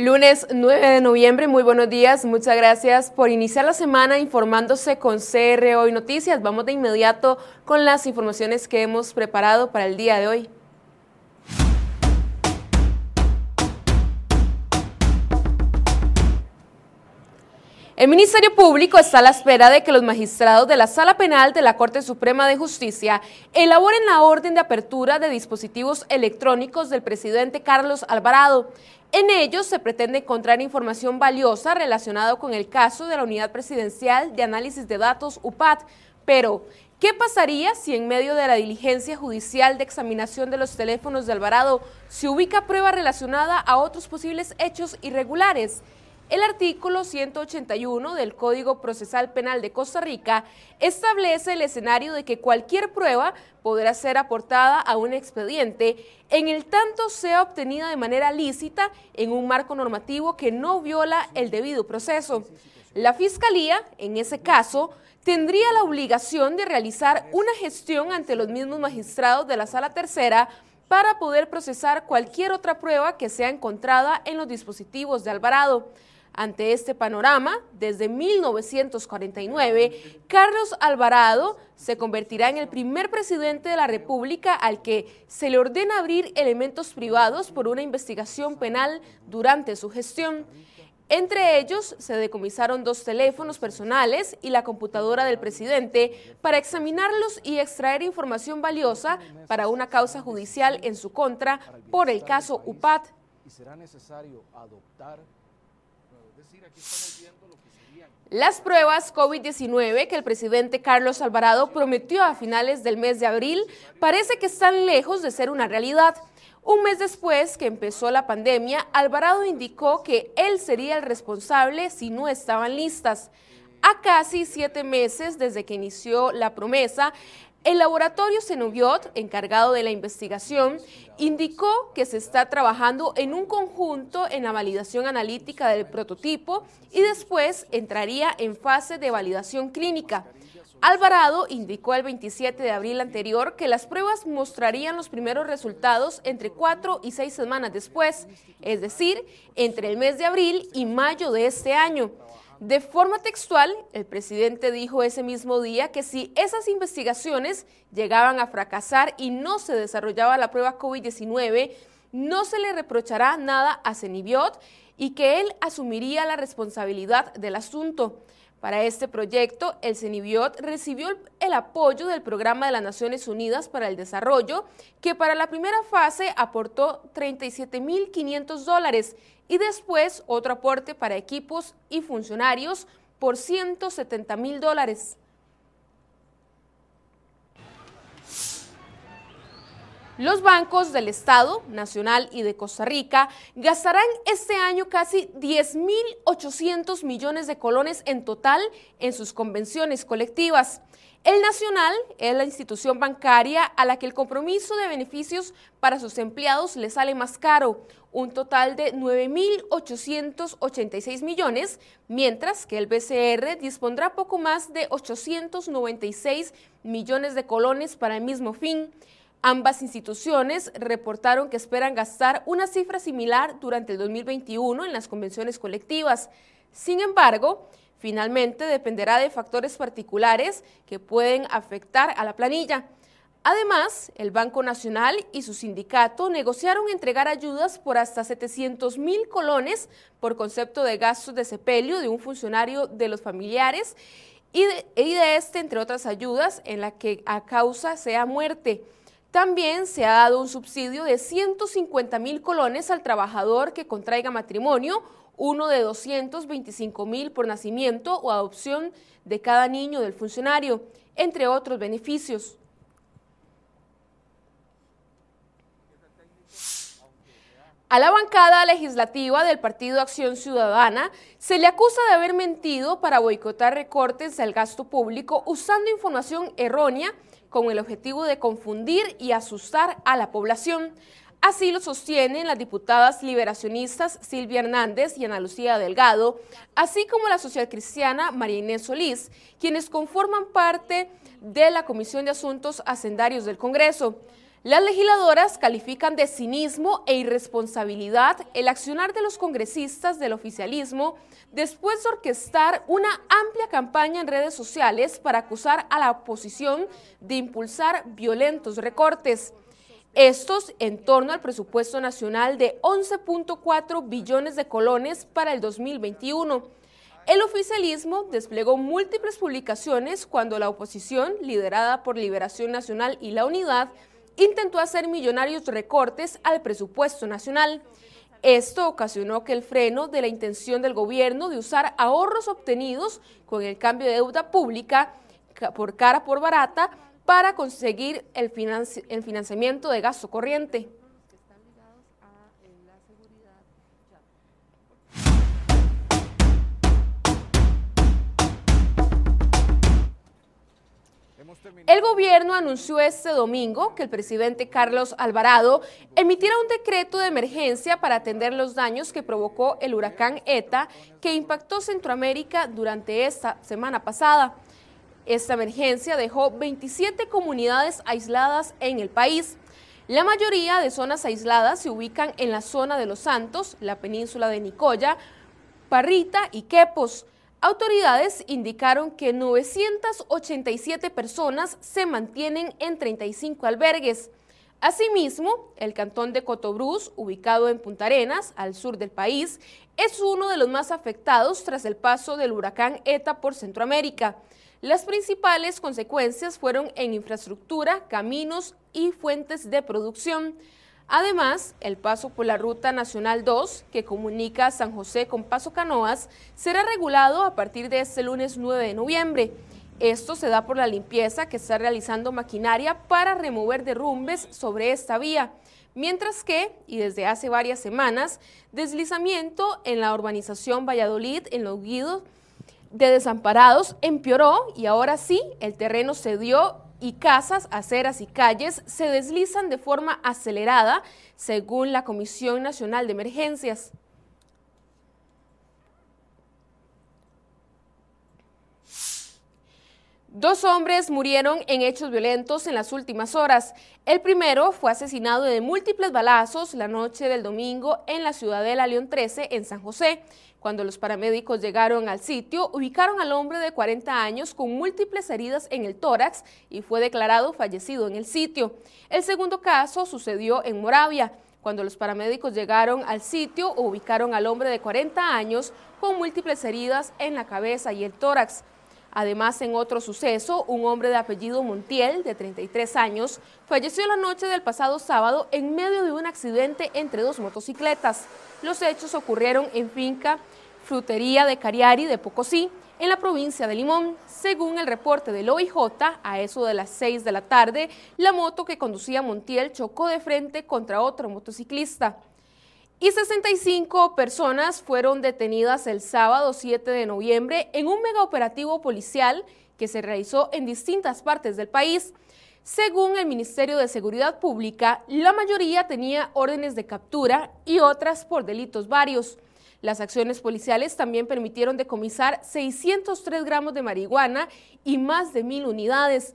Lunes 9 de noviembre, muy buenos días, muchas gracias por iniciar la semana informándose con CR Hoy Noticias. Vamos de inmediato con las informaciones que hemos preparado para el día de hoy. El Ministerio Público está a la espera de que los magistrados de la Sala Penal de la Corte Suprema de Justicia elaboren la orden de apertura de dispositivos electrónicos del presidente Carlos Alvarado. En ellos se pretende encontrar información valiosa relacionada con el caso de la Unidad Presidencial de Análisis de Datos UPAD. Pero, ¿qué pasaría si en medio de la diligencia judicial de examinación de los teléfonos de Alvarado se ubica prueba relacionada a otros posibles hechos irregulares? El artículo 181 del Código Procesal Penal de Costa Rica establece el escenario de que cualquier prueba podrá ser aportada a un expediente en el tanto sea obtenida de manera lícita en un marco normativo que no viola el debido proceso. La Fiscalía, en ese caso, tendría la obligación de realizar una gestión ante los mismos magistrados de la Sala Tercera para poder procesar cualquier otra prueba que sea encontrada en los dispositivos de Alvarado. Ante este panorama, desde 1949, Carlos Alvarado se convertirá en el primer presidente de la República al que se le ordena abrir elementos privados por una investigación penal durante su gestión. Entre ellos se decomisaron dos teléfonos personales y la computadora del presidente para examinarlos y extraer información valiosa para una causa judicial en su contra por el caso UPAT. Y será necesario adoptar las pruebas COVID-19 que el presidente Carlos Alvarado prometió a finales del mes de abril parece que están lejos de ser una realidad. Un mes después que empezó la pandemia, Alvarado indicó que él sería el responsable si no estaban listas. A casi siete meses desde que inició la promesa, el laboratorio Cenobiot, encargado de la investigación, indicó que se está trabajando en un conjunto en la validación analítica del prototipo y después entraría en fase de validación clínica. Alvarado indicó el 27 de abril anterior que las pruebas mostrarían los primeros resultados entre cuatro y seis semanas después, es decir, entre el mes de abril y mayo de este año. De forma textual, el presidente dijo ese mismo día que si esas investigaciones llegaban a fracasar y no se desarrollaba la prueba COVID-19, no se le reprochará nada a Cenibiot y que él asumiría la responsabilidad del asunto. Para este proyecto, el CENIBIOT recibió el apoyo del Programa de las Naciones Unidas para el Desarrollo, que para la primera fase aportó 37.500 dólares y después otro aporte para equipos y funcionarios por 170 mil dólares. Los bancos del Estado, Nacional y de Costa Rica gastarán este año casi 10.800 millones de colones en total en sus convenciones colectivas. El Nacional es la institución bancaria a la que el compromiso de beneficios para sus empleados le sale más caro, un total de 9.886 millones, mientras que el BCR dispondrá poco más de 896 millones de colones para el mismo fin. Ambas instituciones reportaron que esperan gastar una cifra similar durante el 2021 en las convenciones colectivas. Sin embargo, Finalmente, dependerá de factores particulares que pueden afectar a la planilla. Además, el Banco Nacional y su sindicato negociaron entregar ayudas por hasta 700 mil colones por concepto de gastos de sepelio de un funcionario de los familiares y de, y de este, entre otras ayudas, en la que a causa sea muerte. También se ha dado un subsidio de 150 mil colones al trabajador que contraiga matrimonio uno de 225 mil por nacimiento o adopción de cada niño del funcionario, entre otros beneficios. A la bancada legislativa del Partido Acción Ciudadana se le acusa de haber mentido para boicotar recortes del gasto público usando información errónea con el objetivo de confundir y asustar a la población. Así lo sostienen las diputadas liberacionistas Silvia Hernández y Ana Lucía Delgado, así como la socialcristiana María Inés Solís, quienes conforman parte de la Comisión de Asuntos Hacendarios del Congreso. Las legisladoras califican de cinismo e irresponsabilidad el accionar de los congresistas del oficialismo después de orquestar una amplia campaña en redes sociales para acusar a la oposición de impulsar violentos recortes. Estos en torno al presupuesto nacional de 11.4 billones de colones para el 2021. El oficialismo desplegó múltiples publicaciones cuando la oposición, liderada por Liberación Nacional y la Unidad, intentó hacer millonarios recortes al presupuesto nacional. Esto ocasionó que el freno de la intención del gobierno de usar ahorros obtenidos con el cambio de deuda pública por cara por barata para conseguir el, financiamiento de gasto corriente. El gobierno anunció este domingo que el presidente Carlos Alvarado emitiera un decreto de emergencia para atender los daños que provocó el huracán ETA que impactó Centroamérica durante esta semana pasada. Esta emergencia dejó 27 comunidades aisladas en el país. La mayoría de zonas aisladas se ubican en la zona de Los Santos, la península de Nicoya, Parrita y Quepos. Autoridades indicaron que 987 personas se mantienen en 35 albergues. Asimismo, el cantón de Cotobruz, ubicado en Punta Arenas, al sur del país, es uno de los más afectados tras el paso del huracán ETA por Centroamérica. Las principales consecuencias fueron en infraestructura, caminos y fuentes de producción. Además, el paso por la Ruta Nacional 2, que comunica San José con Paso Canoas, será regulado a partir de este lunes 9 de noviembre. Esto se da por la limpieza que está realizando maquinaria para remover derrumbes sobre esta vía. Mientras que, y desde hace varias semanas, deslizamiento en la urbanización Valladolid, en los guidos de desamparados, empeoró y ahora sí, el terreno cedió y casas, aceras y calles se deslizan de forma acelerada, según la Comisión Nacional de Emergencias. Dos hombres murieron en hechos violentos en las últimas horas. El primero fue asesinado de múltiples balazos la noche del domingo en la ciudadela León 13 en San José. Cuando los paramédicos llegaron al sitio, ubicaron al hombre de 40 años con múltiples heridas en el tórax y fue declarado fallecido en el sitio. El segundo caso sucedió en Moravia. Cuando los paramédicos llegaron al sitio, ubicaron al hombre de 40 años con múltiples heridas en la cabeza y el tórax. Además, en otro suceso, un hombre de apellido Montiel, de 33 años, falleció la noche del pasado sábado en medio de un accidente entre dos motocicletas. Los hechos ocurrieron en finca Frutería de Cariari de Pocosí, en la provincia de Limón. Según el reporte del OIJ, a eso de las 6 de la tarde, la moto que conducía Montiel chocó de frente contra otro motociclista y 65 personas fueron detenidas el sábado 7 de noviembre en un megaoperativo policial que se realizó en distintas partes del país. Según el Ministerio de Seguridad Pública, la mayoría tenía órdenes de captura y otras por delitos varios. Las acciones policiales también permitieron decomisar 603 gramos de marihuana y más de mil unidades.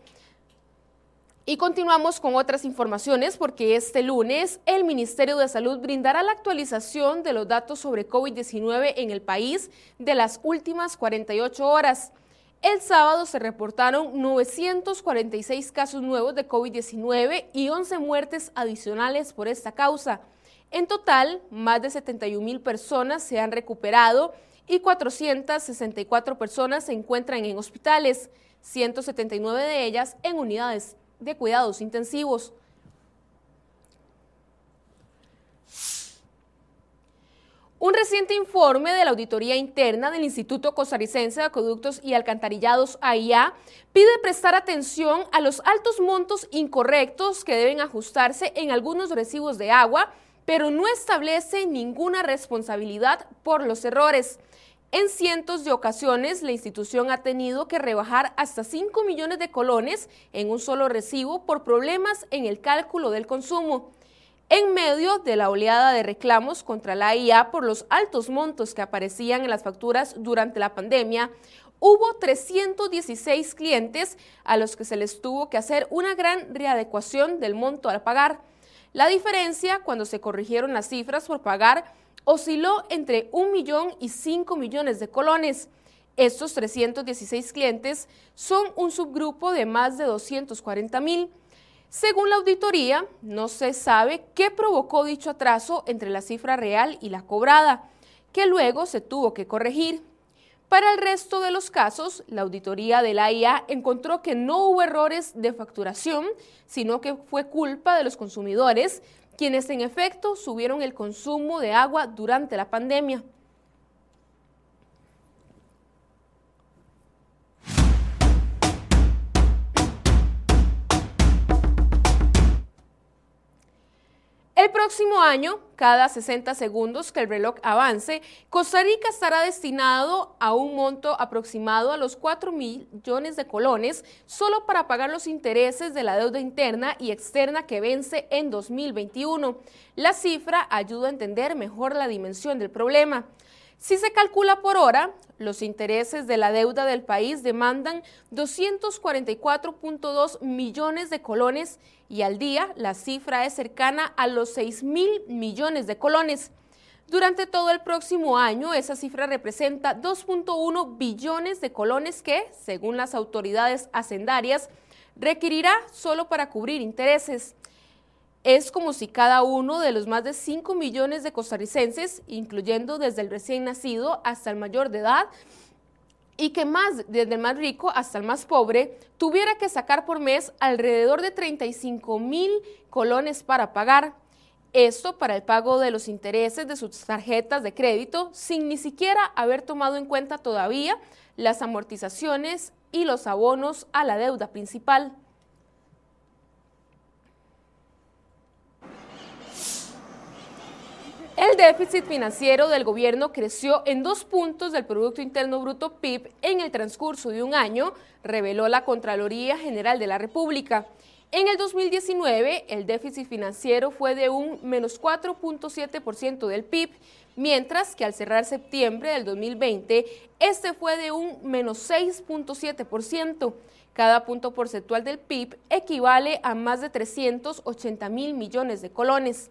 Y continuamos con otras informaciones porque este lunes el Ministerio de Salud brindará la actualización de los datos sobre COVID-19 en el país de las últimas 48 horas. El sábado se reportaron 946 casos nuevos de COVID-19 y 11 muertes adicionales por esta causa. En total, más de 71 mil personas se han recuperado y 464 personas se encuentran en hospitales, 179 de ellas en unidades de cuidados intensivos. Un reciente informe de la Auditoría Interna del Instituto Costarricense de Acueductos y Alcantarillados AIA pide prestar atención a los altos montos incorrectos que deben ajustarse en algunos recibos de agua pero no establece ninguna responsabilidad por los errores. En cientos de ocasiones, la institución ha tenido que rebajar hasta 5 millones de colones en un solo recibo por problemas en el cálculo del consumo. En medio de la oleada de reclamos contra la IA por los altos montos que aparecían en las facturas durante la pandemia, hubo 316 clientes a los que se les tuvo que hacer una gran readecuación del monto al pagar. La diferencia, cuando se corrigieron las cifras por pagar, osciló entre 1 millón y 5 millones de colones. Estos 316 clientes son un subgrupo de más de 240 mil. Según la auditoría, no se sabe qué provocó dicho atraso entre la cifra real y la cobrada, que luego se tuvo que corregir. Para el resto de los casos, la auditoría de la IA encontró que no hubo errores de facturación, sino que fue culpa de los consumidores, quienes en efecto subieron el consumo de agua durante la pandemia. El próximo año, cada 60 segundos que el reloj avance, Costa Rica estará destinado a un monto aproximado a los 4 millones de colones solo para pagar los intereses de la deuda interna y externa que vence en 2021. La cifra ayuda a entender mejor la dimensión del problema. Si se calcula por hora, los intereses de la deuda del país demandan 244.2 millones de colones y al día la cifra es cercana a los 6 mil millones de colones. Durante todo el próximo año, esa cifra representa 2.1 billones de colones que, según las autoridades hacendarias, requerirá solo para cubrir intereses. Es como si cada uno de los más de 5 millones de costarricenses, incluyendo desde el recién nacido hasta el mayor de edad, y que más, desde el más rico hasta el más pobre, tuviera que sacar por mes alrededor de 35 mil colones para pagar. Esto para el pago de los intereses de sus tarjetas de crédito sin ni siquiera haber tomado en cuenta todavía las amortizaciones y los abonos a la deuda principal. El déficit financiero del gobierno creció en dos puntos del Producto Interno Bruto PIB en el transcurso de un año, reveló la Contraloría General de la República. En el 2019, el déficit financiero fue de un menos 4.7% del PIB, mientras que al cerrar septiembre del 2020, este fue de un menos 6.7%. Cada punto porcentual del PIB equivale a más de 380 mil millones de colones.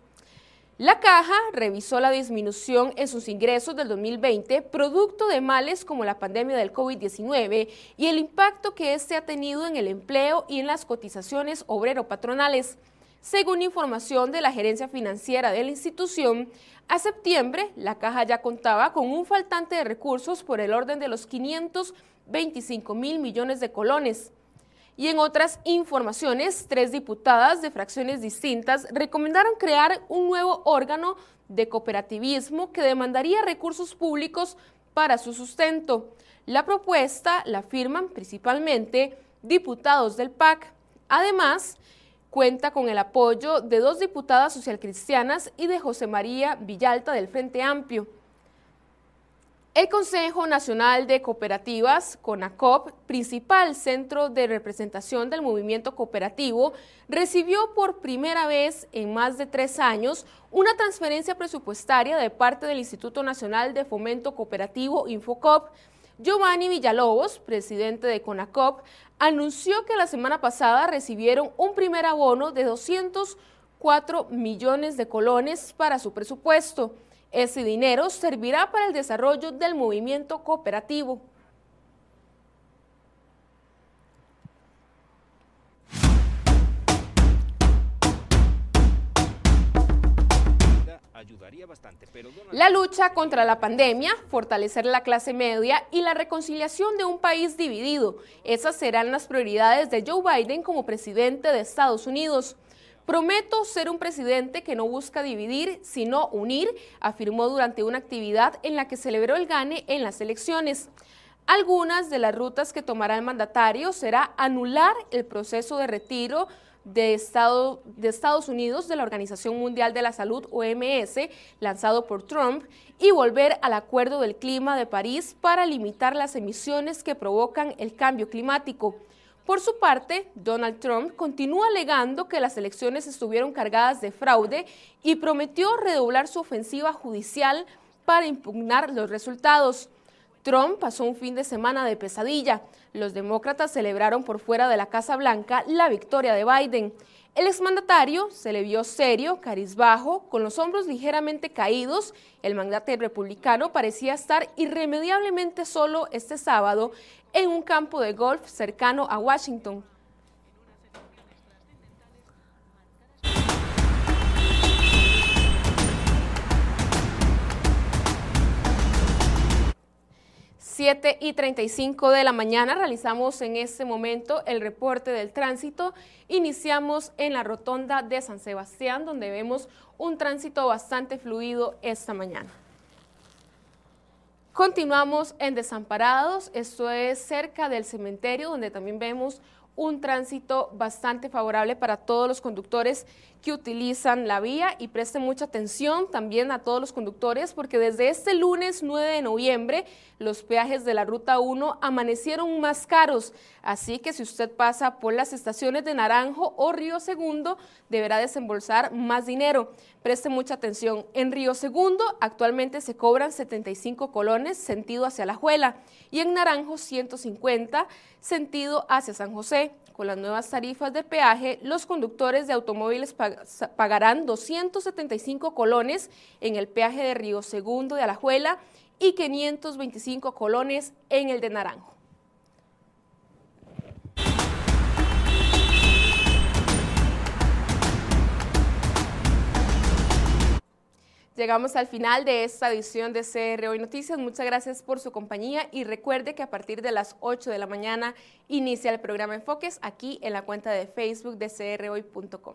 La caja revisó la disminución en sus ingresos del 2020, producto de males como la pandemia del COVID-19 y el impacto que éste ha tenido en el empleo y en las cotizaciones obrero-patronales. Según información de la gerencia financiera de la institución, a septiembre la caja ya contaba con un faltante de recursos por el orden de los 525 mil millones de colones. Y en otras informaciones, tres diputadas de fracciones distintas recomendaron crear un nuevo órgano de cooperativismo que demandaría recursos públicos para su sustento. La propuesta la firman principalmente diputados del PAC. Además, cuenta con el apoyo de dos diputadas socialcristianas y de José María Villalta del Frente Amplio. El Consejo Nacional de Cooperativas, CONACOP, principal centro de representación del movimiento cooperativo, recibió por primera vez en más de tres años una transferencia presupuestaria de parte del Instituto Nacional de Fomento Cooperativo Infocop. Giovanni Villalobos, presidente de CONACOP, anunció que la semana pasada recibieron un primer abono de 204 millones de colones para su presupuesto. Ese dinero servirá para el desarrollo del movimiento cooperativo. La lucha contra la pandemia, fortalecer la clase media y la reconciliación de un país dividido. Esas serán las prioridades de Joe Biden como presidente de Estados Unidos. Prometo ser un presidente que no busca dividir, sino unir, afirmó durante una actividad en la que celebró el gane en las elecciones. Algunas de las rutas que tomará el mandatario será anular el proceso de retiro de, Estado, de Estados Unidos de la Organización Mundial de la Salud, OMS, lanzado por Trump, y volver al Acuerdo del Clima de París para limitar las emisiones que provocan el cambio climático. Por su parte, Donald Trump continúa alegando que las elecciones estuvieron cargadas de fraude y prometió redoblar su ofensiva judicial para impugnar los resultados. Trump pasó un fin de semana de pesadilla. Los demócratas celebraron por fuera de la Casa Blanca la victoria de Biden. El exmandatario se le vio serio, carizbajo, con los hombros ligeramente caídos. El mandatario republicano parecía estar irremediablemente solo este sábado en un campo de golf cercano a Washington. 7 y 35 de la mañana realizamos en este momento el reporte del tránsito. Iniciamos en la rotonda de San Sebastián, donde vemos un tránsito bastante fluido esta mañana. Continuamos en Desamparados, esto es cerca del cementerio, donde también vemos un tránsito bastante favorable para todos los conductores que utilizan la vía y presten mucha atención también a todos los conductores porque desde este lunes 9 de noviembre los peajes de la Ruta 1 amanecieron más caros, así que si usted pasa por las estaciones de Naranjo o Río Segundo deberá desembolsar más dinero. Preste mucha atención, en Río Segundo actualmente se cobran 75 colones sentido hacia La Juela y en Naranjo 150 sentido hacia San José. Con las nuevas tarifas de peaje, los conductores de automóviles pagarán 275 colones en el peaje de Río Segundo de Alajuela y 525 colones en el de Naranjo. Llegamos al final de esta edición de CR Hoy Noticias. Muchas gracias por su compañía y recuerde que a partir de las 8 de la mañana inicia el programa Enfoques aquí en la cuenta de Facebook de crhoy.com.